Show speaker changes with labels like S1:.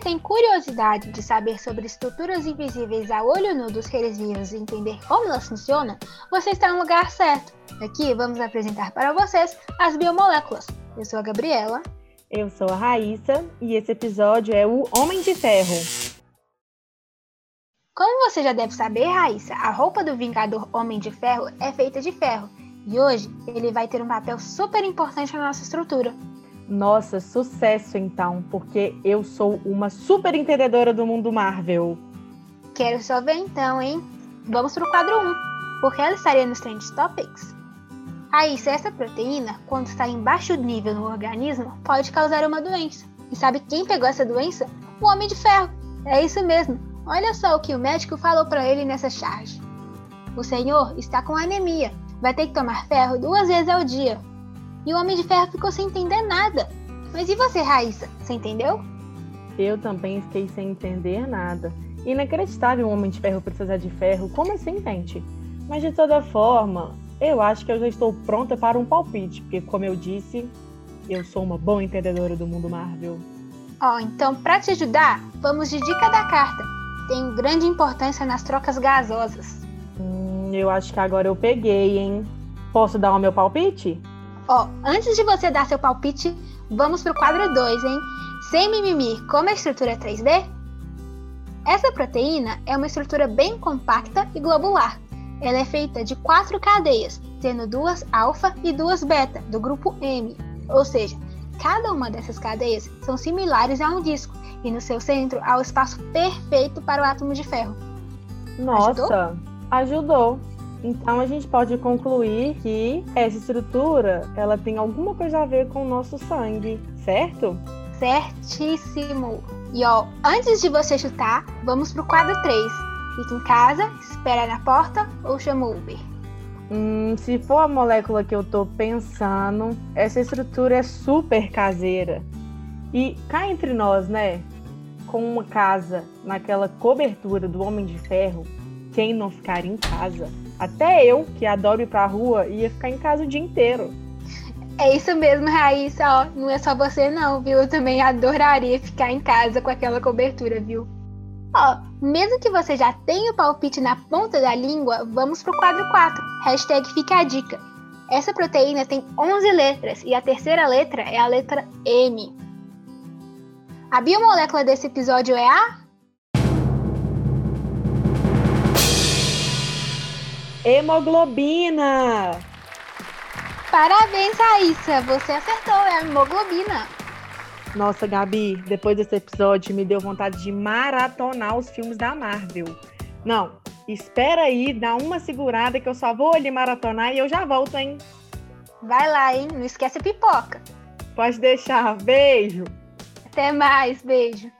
S1: tem curiosidade de saber sobre estruturas invisíveis a olho nu dos seres vivos e entender como elas funcionam, você está no lugar certo. Aqui vamos apresentar para vocês as biomoléculas. Eu sou a Gabriela.
S2: Eu sou a Raíssa e esse episódio é o Homem de Ferro.
S1: Como você já deve saber, Raíssa, a roupa do Vingador Homem de Ferro é feita de ferro e hoje ele vai ter um papel super importante na nossa estrutura.
S2: Nossa, sucesso então, porque eu sou uma super entendedora do mundo Marvel.
S1: Quero só ver então, hein? Vamos pro quadro 1, porque ela estaria nos Trend Topics. Aí, se essa proteína, quando está em baixo nível no organismo, pode causar uma doença. E sabe quem pegou essa doença? O Homem de Ferro. É isso mesmo. Olha só o que o médico falou para ele nessa charge. O senhor está com anemia. Vai ter que tomar ferro duas vezes ao dia. E o Homem de Ferro ficou sem entender nada. Mas e você, Raíssa? Você entendeu?
S2: Eu também fiquei sem entender nada. Inacreditável um Homem de Ferro precisar de ferro. Como assim, gente? Mas de toda forma, eu acho que eu já estou pronta para um palpite, porque, como eu disse, eu sou uma boa entendedora do mundo Marvel.
S1: Ó, oh, então, para te ajudar, vamos de dica da carta. Tem grande importância nas trocas gasosas.
S2: Hum, eu acho que agora eu peguei, hein? Posso dar o meu palpite?
S1: Ó, antes de você dar seu palpite, vamos pro quadro 2, hein? Sem mimimi, como a estrutura 3D? Essa proteína é uma estrutura bem compacta e globular. Ela é feita de quatro cadeias, tendo duas alfa e duas beta, do grupo M. Ou seja, cada uma dessas cadeias são similares a um disco, e no seu centro há o espaço perfeito para o átomo de ferro.
S2: Nossa, ajudou? ajudou. Então a gente pode concluir que essa estrutura ela tem alguma coisa a ver com o nosso sangue, certo?
S1: Certíssimo! E ó, antes de você chutar, vamos pro quadro 3. Fica em casa, espera na porta ou chama o Uber?
S2: Hum, se for a molécula que eu tô pensando, essa estrutura é super caseira. E cá entre nós, né? Com uma casa naquela cobertura do Homem de Ferro, quem não ficaria em casa? Até eu, que adoro ir pra rua, ia ficar em casa o dia inteiro.
S1: É isso mesmo, Raíssa, ó. Não é só você não, viu? Eu também adoraria ficar em casa com aquela cobertura, viu? Ó, mesmo que você já tenha o palpite na ponta da língua, vamos pro quadro 4. Hashtag fica a dica. Essa proteína tem 11 letras e a terceira letra é a letra M. A biomolécula desse episódio é a
S2: Hemoglobina!
S1: Parabéns, Raíssa! Você acertou, é a hemoglobina.
S2: Nossa, Gabi, depois desse episódio me deu vontade de maratonar os filmes da Marvel. Não, espera aí, dá uma segurada que eu só vou ali maratonar e eu já volto, hein?
S1: Vai lá, hein? Não esquece a pipoca.
S2: Pode deixar. Beijo.
S1: Até mais, beijo.